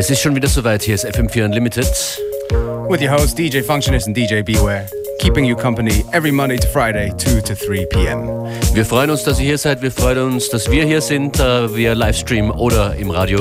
Es ist schon wieder soweit. Hier ist FM4 Unlimited. With your host DJ Functionist and DJ Beware. Keeping you company every Monday to Friday, 2 to 3 p.m. Wir freuen uns, dass ihr hier seid. Wir freuen uns, dass wir hier sind, äh, via Livestream oder im Radio.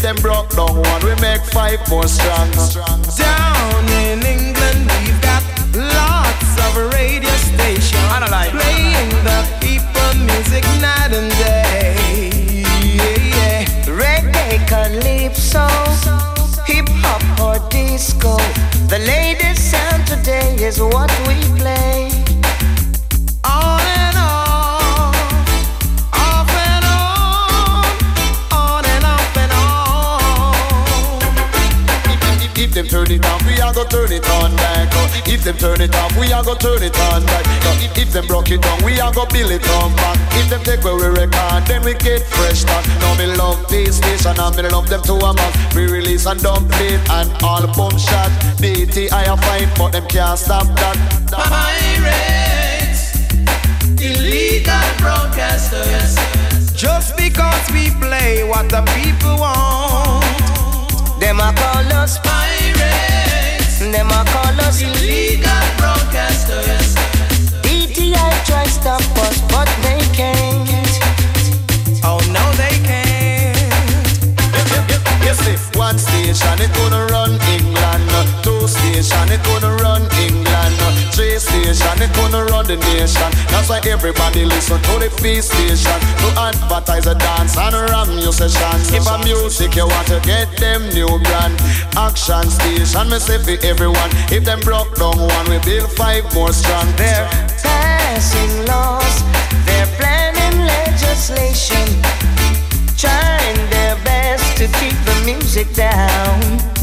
Them broke down one, we make five more strong. Can't stop that. Pirates, illegal broadcasters. Just because we play what the people want. Them a call us, Pirates, them a call us. illegal broadcasters. DTI try stop us, but they can't. Oh no, they can't. Yes, if one station it gonna run England, two station it gonna run England, three station it gonna run the nation. That's why everybody listen to the P station to advertise a dance and ram your sessions. If a music you want to get them new brand, action station me say for everyone. If them broke down one, we build five more strong. There. Passing laws, they're planning legislation, trying their best to keep the music down.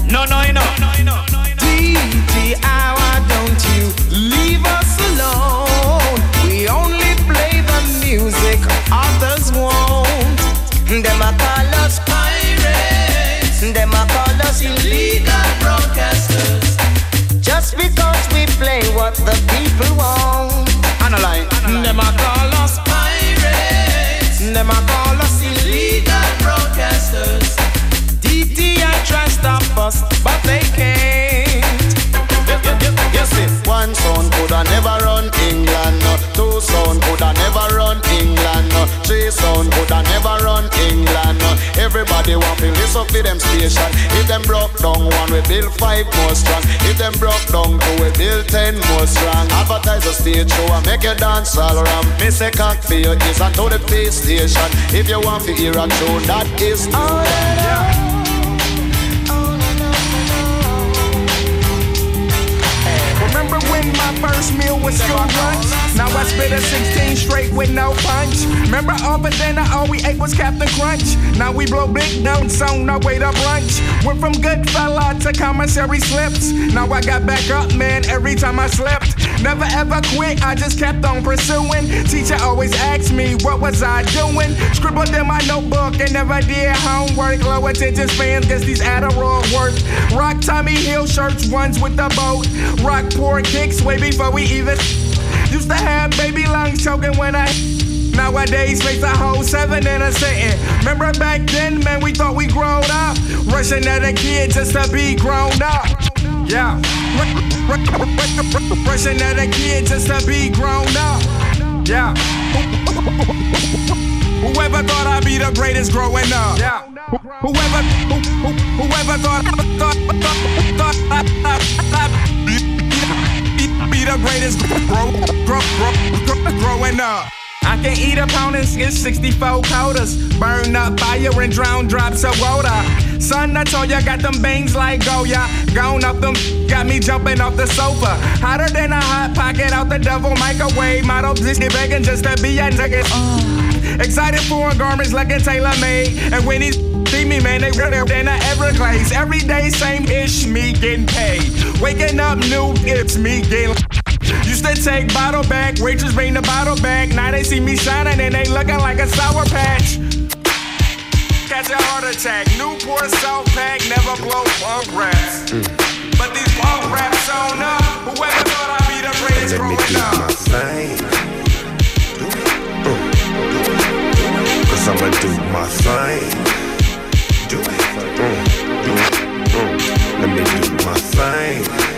No, no, no, no, no, no. DTI, why don't you leave us alone? We only play the music others won't. Them a call us, Pirates, them a call us illegal broadcasters. just because we play what the people want. Analyze. Them a call us pirates. Them a call us illegal broadcasters. DTI try stop us, but they can't. One sound coulda never run England, two sound coulda never run England, three sound coulda never run England. Everybody want to listen to them station. If them broke down one, we build five more strong. If them broke down two, we build ten more strong. Advertise a stage show and make you dance all around. Me say cock for your ears and to the pay station. If you want to hear a tune, that is new. Oh, My first meal was school lunch? Now I spit a 16 straight with no punch. Remember all but then all we ate was Captain Crunch. Now we blow big notes on our way to brunch. Went from good fella to commissary slips. Now I got back up, man, every time I slipped. Never ever quit, I just kept on pursuing. Teacher always asked me, what was I doing? Scribbled in my notebook and never did homework. Low attention spans, guess these Adderall work. Rock Tommy Hill shirts, ones with the boat. Rock poor kicks way before we even. Used to have baby lungs choking when I. Nowadays, face a whole seven in a sitting. Remember back then, man, we thought we grown up. Rushing at a kid just to be grown up. Yeah. Rushing at a kid just to be grown up. Yeah. Whoever thought I'd be the greatest growing up. Yeah. Whoever, who, who, whoever thought, thought, thought, thought I, I, be, be the greatest grow, grow, grow, grow, growing up. I can eat a pound and get 64 quotas. Burn up fire and drown drops of water. Son, I told ya, got them bangs like Goya. Gone up them, got me jumping off the sofa. Hotter than a hot pocket out the devil microwave. Model get begging just to be a nugget. Uh. Excited for garments like a tailor made. And when he's see me, man, they redder than a Everglades. Every day, same ish, me getting paid. Waking up new, it's me getting. Used to take bottle back, waitress bring the bottle back. Now they see me shining and they looking like a sour patch. Catch a heart attack, Newport South Pack, never blow punk raps. But these punk raps on up. Whoever thought I'd be the greatest growing up? Mm. Cause I'ma do my thing. do it. Mm, mm, mm. Let me do my thing.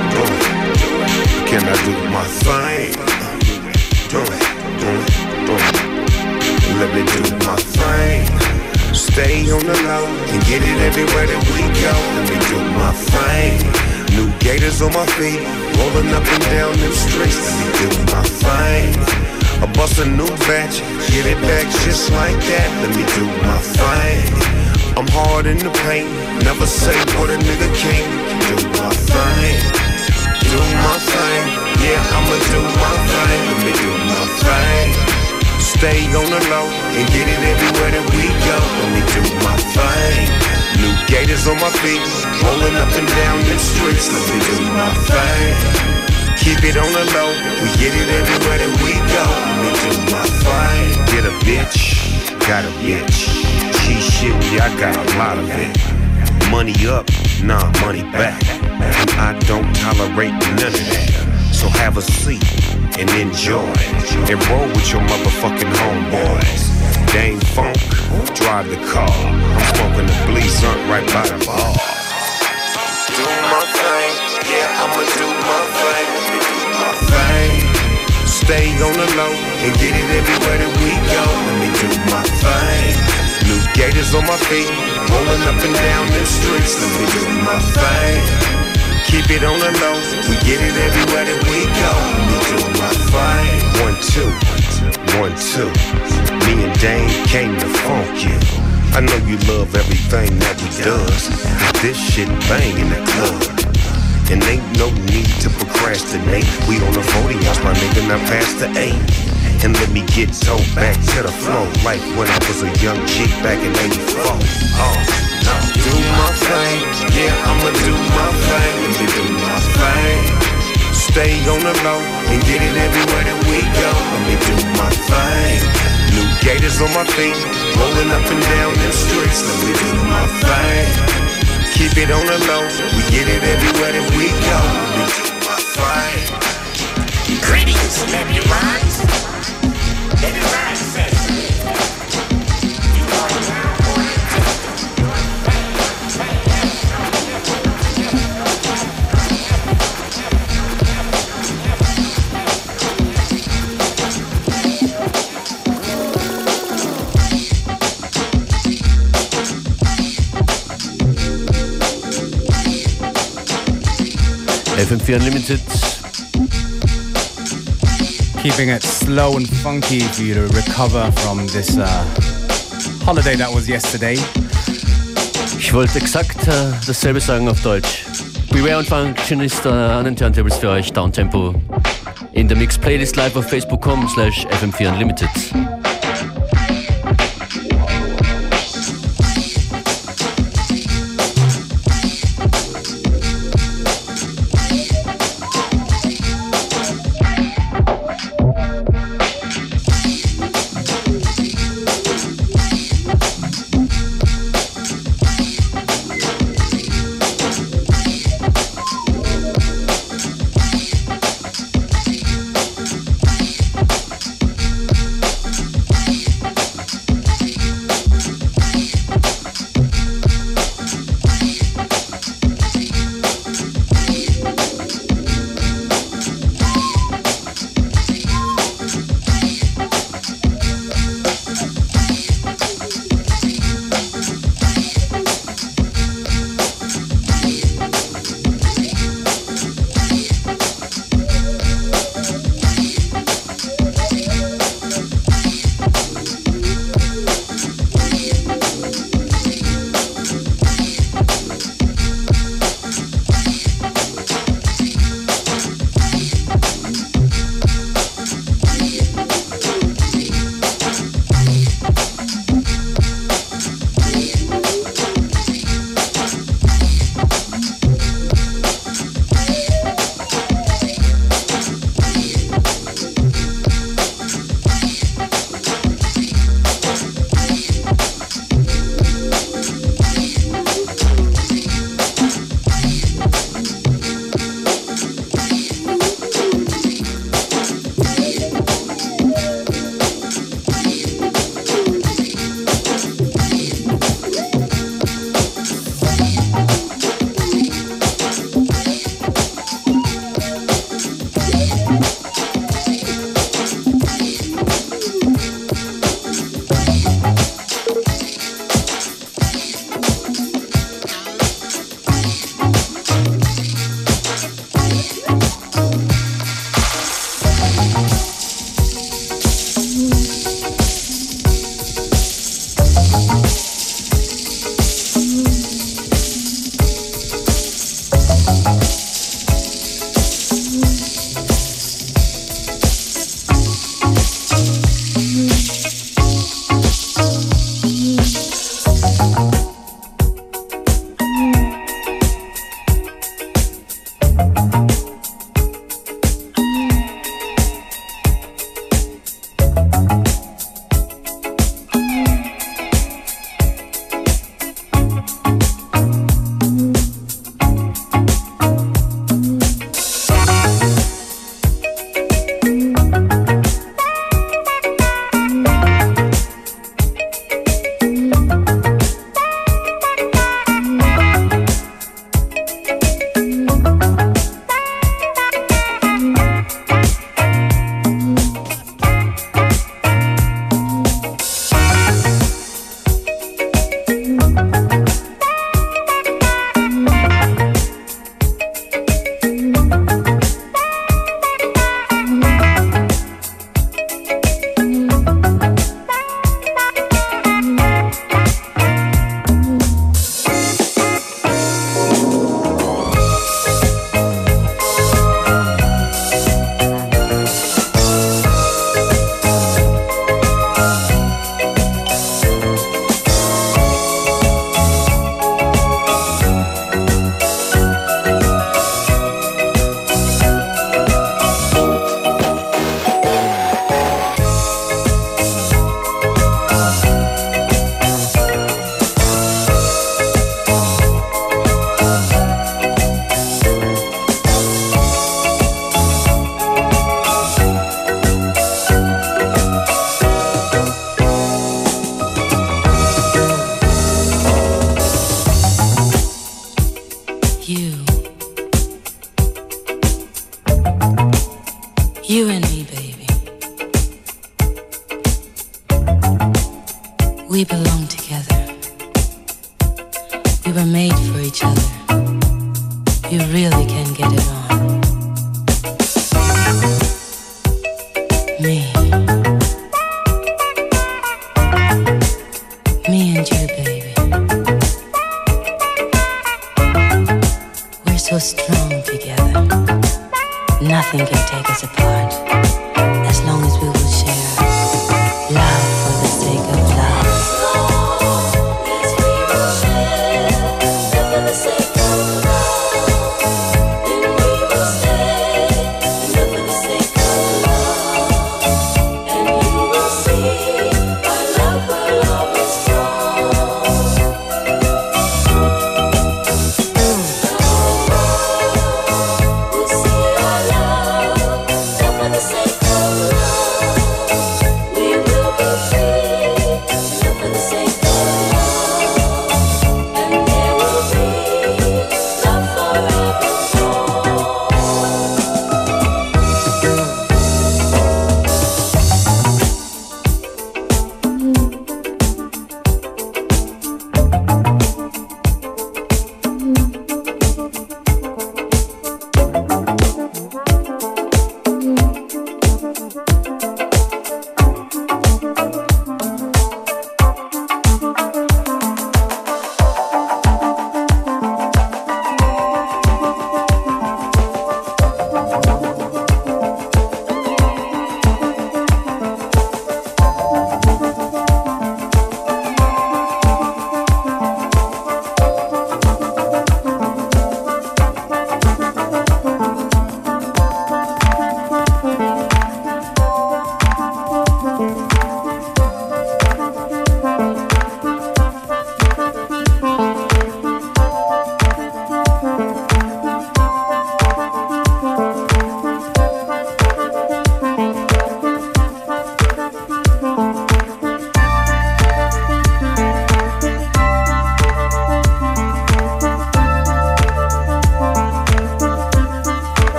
Mm, mm. Can I do my thing? Mm, mm, mm. Let me do my thing. Stay on the low and get it everywhere that we go. Let me do my thing. New gators on my feet, rolling up and down them streets. Let me do my thing. I bust a new batch, get it back just like that. Let me do my thing. I'm hard in the paint, never say what a nigga can't. Do my thing, do my thing. Yeah, I'ma do my thing. Let me do my thing. Stay on the low and get it everywhere that we go. Let me do my thing. New gators on my feet, rolling up and down the streets. Let me do my thing. Keep it on the low, we get it everywhere that we go. Let me do my thing. Get a bitch, got a bitch. She shit, yeah, I got a lot of it. Money up, nah, money back. And I don't tolerate none of that. So have a seat and enjoy. And roll with your motherfucking homeboys. Dame Funk, drive the car. I'm smoking the bleach up right by the bar. Do my thing, yeah, I'ma do my thing. Do my thing. Stay on the low and get it everywhere that we go. Let me do my thing. New gators on my feet, rolling up and down the streets. Let me do my thing. Keep it on the low, we get it everywhere that we go. Me do my thing. One, two, one, two. Me and Dame came to funk you. I know you love everything that we does. This shit bang in the club. And ain't no need to procrastinate. We on the 40 ounce, my nigga, not past the eight. And let me get told back to the flow like when I was a young chick back in 84. Oh. Do my thing, yeah, I'ma do my thing. Let me do my thing. Stay on the low and get it everywhere that we go. Let me do my thing. New gators on my feet, rolling up and down the streets. Let me do my thing. Keep it on the low, we get it everywhere that we go. Let me do my thing. Greetings, everyone. FM4 Unlimited. Keeping it slow and funky for you to recover from this uh, holiday that was yesterday. Ich wollte exakt uh, dasselbe sagen auf Deutsch. Beware und Functionist uh, an den Turntables für euch, Downtempo. In der Mix Playlist live auf facebook.com slash FM4 Unlimited.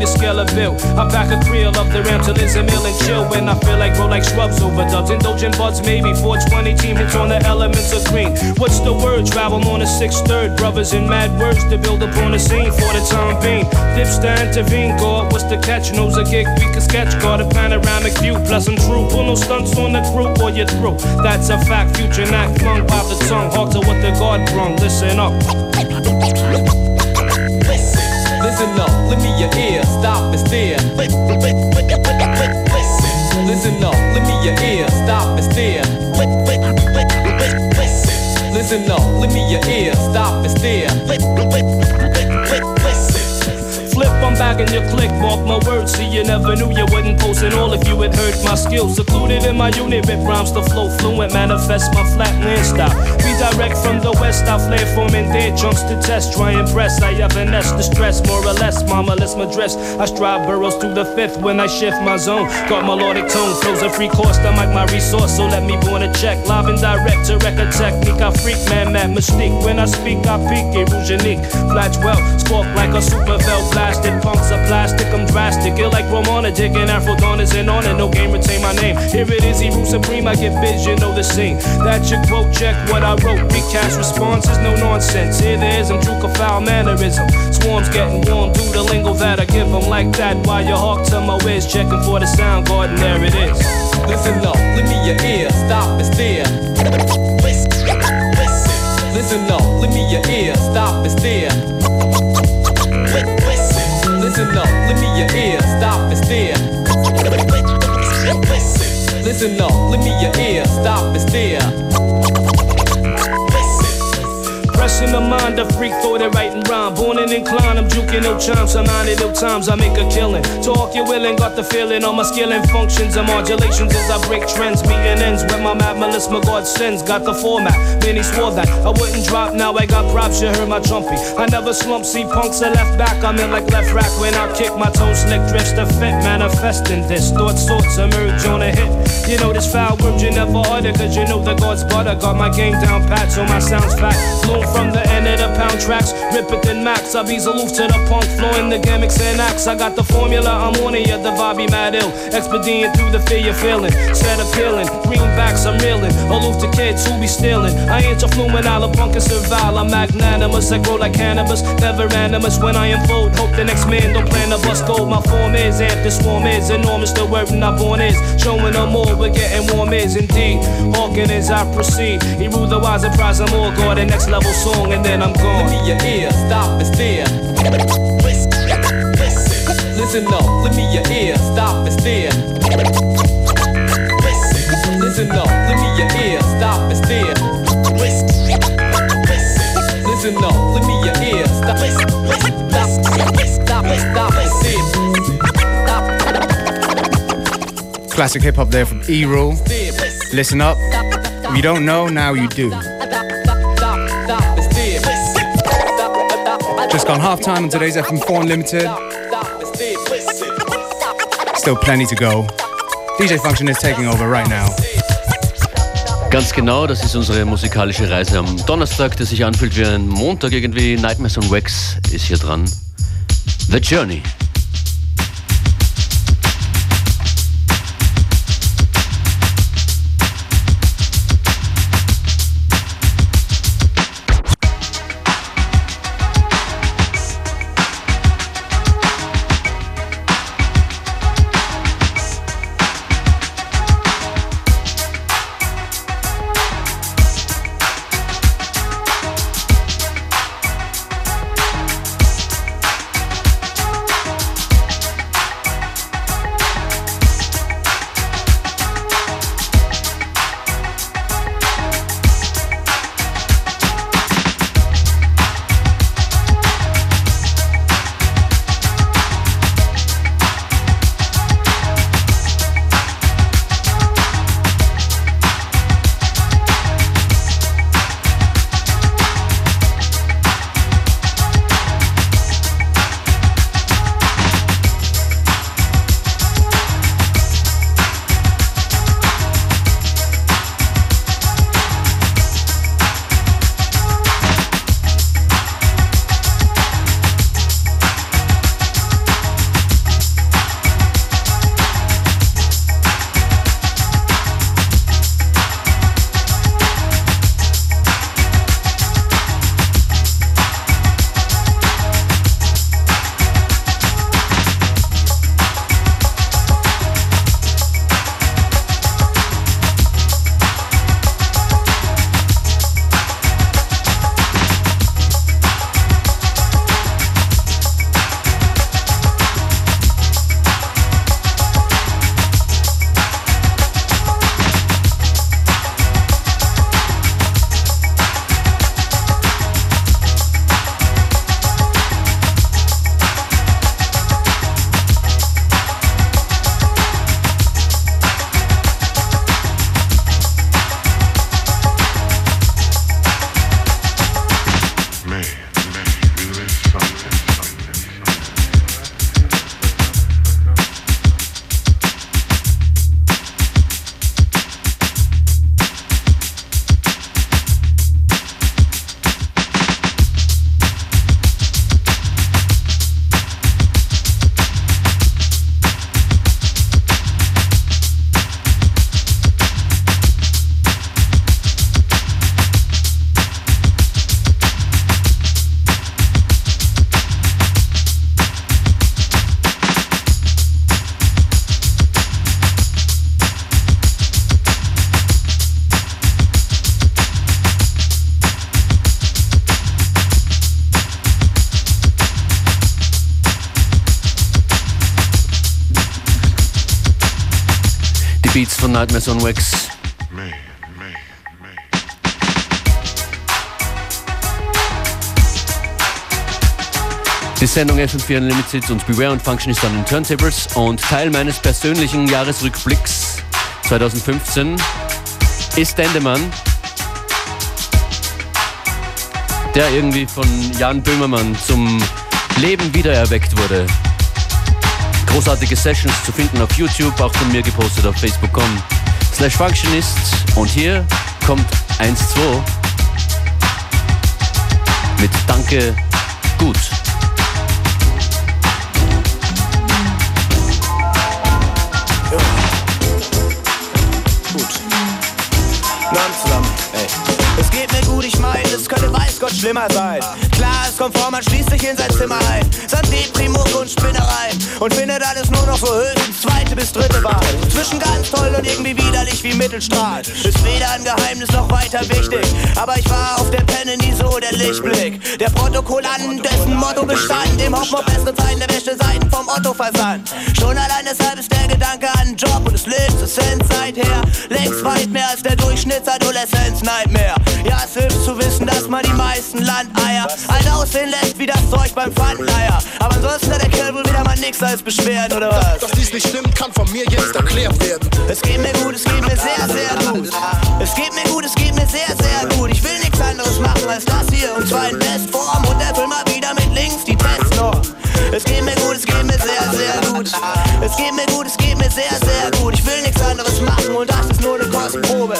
The scale of bill. I pack a creel up the ram till it's a mill and chill. When I feel like grow like shrubs over dubs. Indulgent buds, maybe 420 team hits on the elements of green. What's the word? Travel on a six third. Brothers in mad words to build upon the scene for the time being. Dips to intervene, God. What's the catch? Knows a gig we can sketch, got a panoramic view. Plus, I'm true. Pull no stunts on the group or you're through. That's a fact, future not flung by the tongue. Hard to what the God brung. Listen up. Listen up, let me your ear, stop and stare. Listen up, let me your ear, stop and stare. Listen up, let me your ear, stop and stare back in your click. Mark my words, see you never knew you wouldn't post it all if you had heard my skills. Secluded in my unit with rhymes to flow fluent, manifest my flatland style. Redirect from the west, I flare forming dead chunks to test. Try and press, I have an stress, more or less. Mama, let's my dress. I strive burrows through the fifth when I shift my zone. Got melodic tone, flows a free course, I like my resource, so let me born a check. Live and direct to record technique. I freak, man, that mystique. When I speak, I peak, it rouge unique. Flash well, spark like a super bell blast plastic, punks are plastic, I'm drastic. Ill like Romana, digging Afro Dawners and on it. No game, retain my name. Here it is, he Eru Supreme, I get vision, know the scene. That your quote, check what I wrote. Recast responses, no nonsense. Here there is, I'm a foul mannerism. Swarms getting warm, do the lingo that I give them like that. While your hawk to my whiz, checking for the sound garden, there it is. Listen up, let me your ear, stop and stare. Listen up, let me your ear, stop and stare. Listen up, let me your ear, stop and stare. In the mind, a freak thought it writing rhyme. Born and inclined, I'm juking no chimes. I'm nine ill times, I make a killing. Talk you willing, got the feeling. All my skill and functions and modulations as I break trends. Meeting ends when my mad Melissa God sends. Got the format, many swore that I wouldn't drop. Now I got props, you heard my trumpy. I never slump, see punks are left back. I'm in like left rack when I kick my toe slick drifts to fit. Manifesting this, thoughts, sorts emerge on a hit. You know this foul word you never utter, cause you know the God's butter. Got my game down pat, so my sounds fat. Blown from the end of the pound tracks, rip it then max. I bees aloof to the punk, flowing the gimmicks and acts. I got the formula, I'm on it, yeah, the vibe be mad ill. Expedient through the fear you're feeling, set appealing. Greenbacks, I'm reeling, aloof to kids who be stealing. I ain't your fluent, I'll punk and survive. I'm magnanimous, I grow like cannabis, never animus when I unfold. Hope the next man don't plan to bust gold. My form is amp, the swarm is enormous, the word not born is. Showing them more, we're getting warm is indeed. Hawking as I proceed, he rule the wise and prize them all. Go the next level song and then I'm gone. Let me your ear, stop and stare. Listen up, let me your ear, stop and stare. Listen up, let me your ear, stop and stare. Listen up, let me your ear, stop, stop, stop, stop and stare. Classic hip hop there from E Rule. Listen up. If you don't know, now you do. Just gone half time on today's FM4 Unlimited. Still plenty to go. DJ Function is taking over right now. Ganz genau, das ist unsere musikalische Reise am Donnerstag, der sich anfühlt wie ein Montag irgendwie. Nightmares on Wax ist hier dran. The Journey. Nightmares on Wax. Die Sendung FM4 Unlimited und Beware und Function ist an den Turntables und Teil meines persönlichen Jahresrückblicks 2015 ist Dendemann, der irgendwie von Jan Böhmermann zum Leben wiedererweckt wurde. Großartige Sessions zu finden auf YouTube, auch von mir gepostet auf facebook.com slash Functionist und hier kommt 1-2 mit Danke gut. Gut. Namen ey. Es geht mir gut, ich meine, es könnte weiß Gott schlimmer sein. Klar, es kommt vor, man schließt sich in sein Zimmer ein. Sagt Primo und Spinnereien und findet alles nur noch so höchstens zweite bis dritte Wahl. Zwischen ganz toll und irgendwie widerlich wie Mittelstrahl. Ist weder ein Geheimnis noch weiter wichtig. Aber ich war auf der Penne nie so der Lichtblick. Der Protokollant, dessen Motto bestand. Im Hoffnung bessere Zeiten der beste Seiten vom Otto versand. Schon allein deshalb ist der Gedanke an einen Job und es Cent seither. Längst weit mehr als der Durchschnittsadoleszenz-Nightmare. Ja, es hilft zu wissen, dass man die meisten Landeier alt aussehen lässt wie das Zeug beim Pfandleier. Aber ansonsten hat der Kerl wohl wieder mal nix als Beschwerden oder was? Dass dies nicht stimmt, kann von mir jetzt erklärt werden. Es geht mir gut, es geht mir sehr, sehr gut. Es geht mir gut, es geht mir sehr, sehr gut. Ich will nichts anderes machen als das hier und zwar in Bestform und erfüll mal wieder mit links die Testnorm. Es geht mir gut, es geht mir sehr, sehr gut. Es geht mir gut, es geht mir sehr, sehr gut. Ich will nichts anderes machen und das ist nur eine Kostprobe.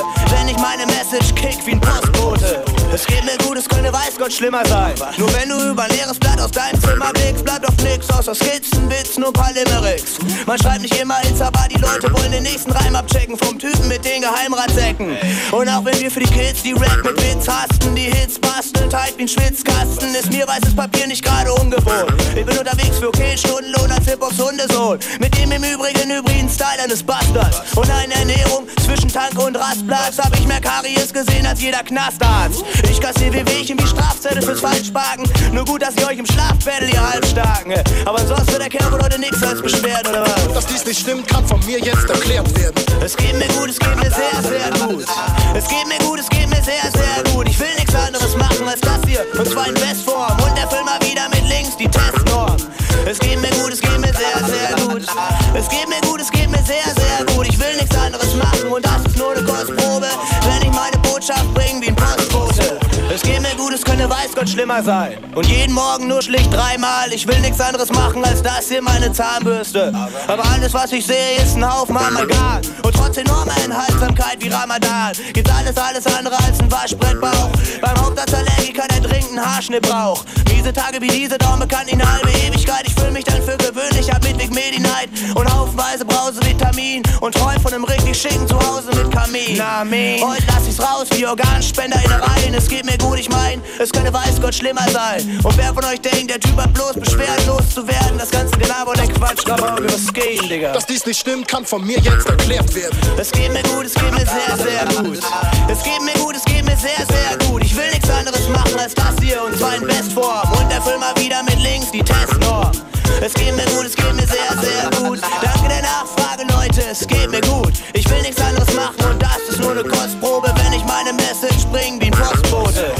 Gott schlimmer sein. Nur wenn du über leeres Blatt aus deinem Zimmer blickst, bleibt doch nix außer Skizzen, Bits, nur paar Limericks. Man schreibt nicht immer Hits, aber die Leute wollen den nächsten Reim abchecken vom Typen mit den Geheimratsäcken. Und auch wenn wir für die Kids die Rap mit Witz hasten, die Hits basteln, tight wie ein Schwitzkasten, ist mir weißes Papier nicht gerade ungewohnt. Ich bin unterwegs für okay Stundenlohn als Hip-Hops Hundesohn. Mit dem im Übrigen hybriden Style eines Bastards. Und eine Ernährung zwischen Tank und Rastplatz hab ich mehr Karies gesehen als jeder Knastarzt. Ich kassiere wie Wehchen wie Strafzettel fürs Falschparken. Nur gut, dass ihr euch im Schlaf bettelt, ihr Halbstarken. Aber sonst wird der Kerl wohl heute nichts als beschwert, oder was? Dass dies nicht stimmt, kann von mir jetzt erklärt werden. Es geht mir gut, es geht mir sehr, sehr gut. Es geht mir gut, es geht mir sehr, sehr gut. Ich will nichts anderes machen als das hier. Und zwar in Bestform. Und erfüll mal wieder mit links die Testnorm. Es geht mir gut, es geht mir sehr, sehr gut. Es geht mir gut, es geht mir Gott schlimmer sein. Und jeden Morgen nur schlicht dreimal. Ich will nichts anderes machen als das hier, meine Zahnbürste. Aber alles, was ich sehe, ist ein Haufen Amalgam. Und trotz enormer Enthaltsamkeit wie Ramadan gibt's alles, alles andere als ein Waschbrettbauch. Beim Hauptarztallergiker, der dringend einen Haarschnitt braucht. Miese Tage wie diese dauern bekannt eine halbe Ewigkeit. Ich fühl mich dann für gewöhnlich ab Midwig Medi-Night. Und haufenweise Brausevitamin. Und träum von einem richtig schicken Zuhause mit Kamin. Na, Heute lass ich's raus wie Organspender in der Reihen. Es geht mir gut, ich mein, es könnte weiß Gott schlimmer sein. Und wer von euch denkt, der Typ hat bloß beschwert, loszuwerden, das ganze Gelaber und der Quatsch, Rabauke, was geht, Digga? Dass dies nicht stimmt, kann von mir jetzt erklärt werden. Es geht mir gut, es geht mir sehr, sehr gut. Es geht mir gut, es geht mir sehr, sehr gut. Ich will nichts anderes machen als das hier und zwar in Bestform. Und erfüll mal wieder mit links die Testnorm. Es geht mir gut, es geht mir sehr, sehr gut. Danke der Nachfrage, Leute, es geht mir gut. Ich will nichts anderes machen und das ist nur eine Kostprobe, wenn ich meine Message bring wie ein Postbote.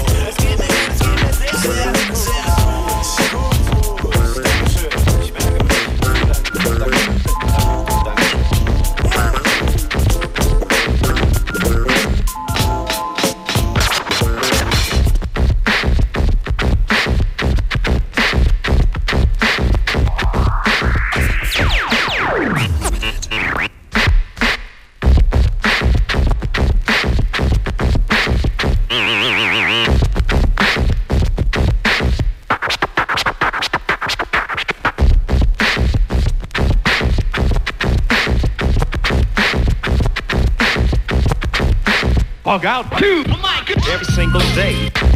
Bug out. Two. Every single day.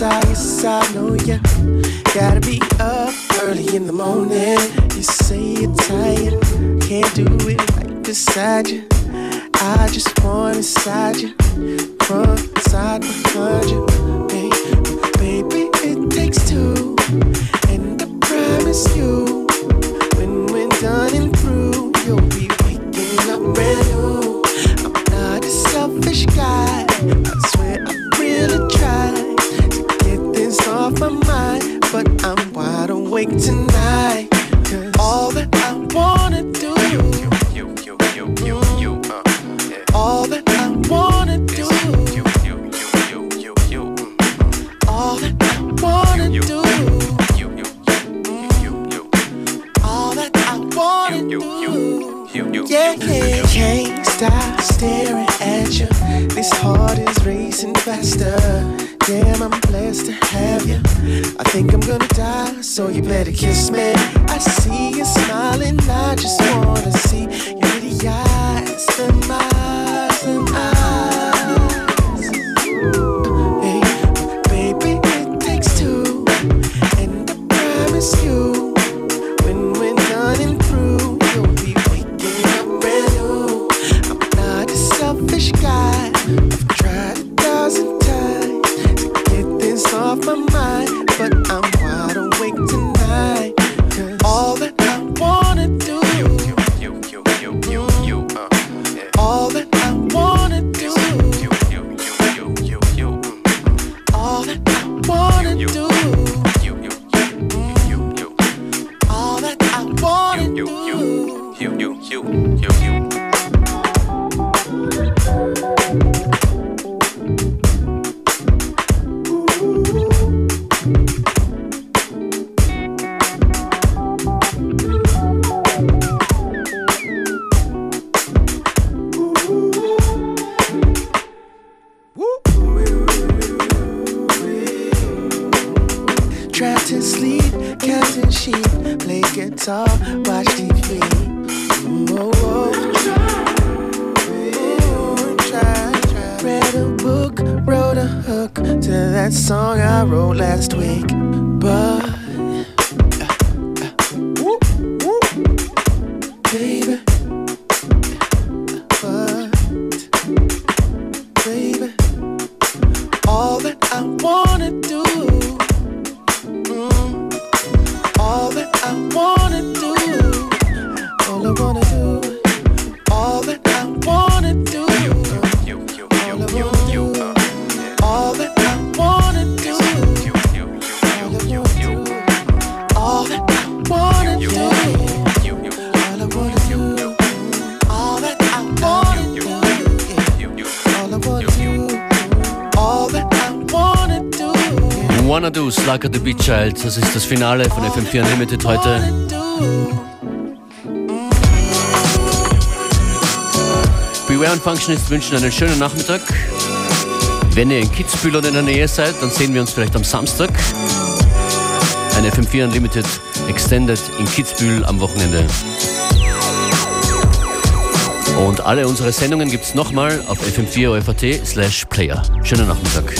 yes, I, yes, I know ya. Gotta be up early in the morning. You say you're tired, can't do it right beside you. I just want inside you, from inside behind you. Baby, baby, it takes two, and I promise you, when we're done tonight. Child. Das ist das Finale von FM4 Unlimited heute. Beware und Functionist wünschen einen schönen Nachmittag. Wenn ihr in Kitzbühel oder in der Nähe seid, dann sehen wir uns vielleicht am Samstag. Ein FM4 Unlimited Extended in Kitzbühel am Wochenende. Und alle unsere Sendungen gibt es nochmal auf fm 4 slash player. Schönen Nachmittag.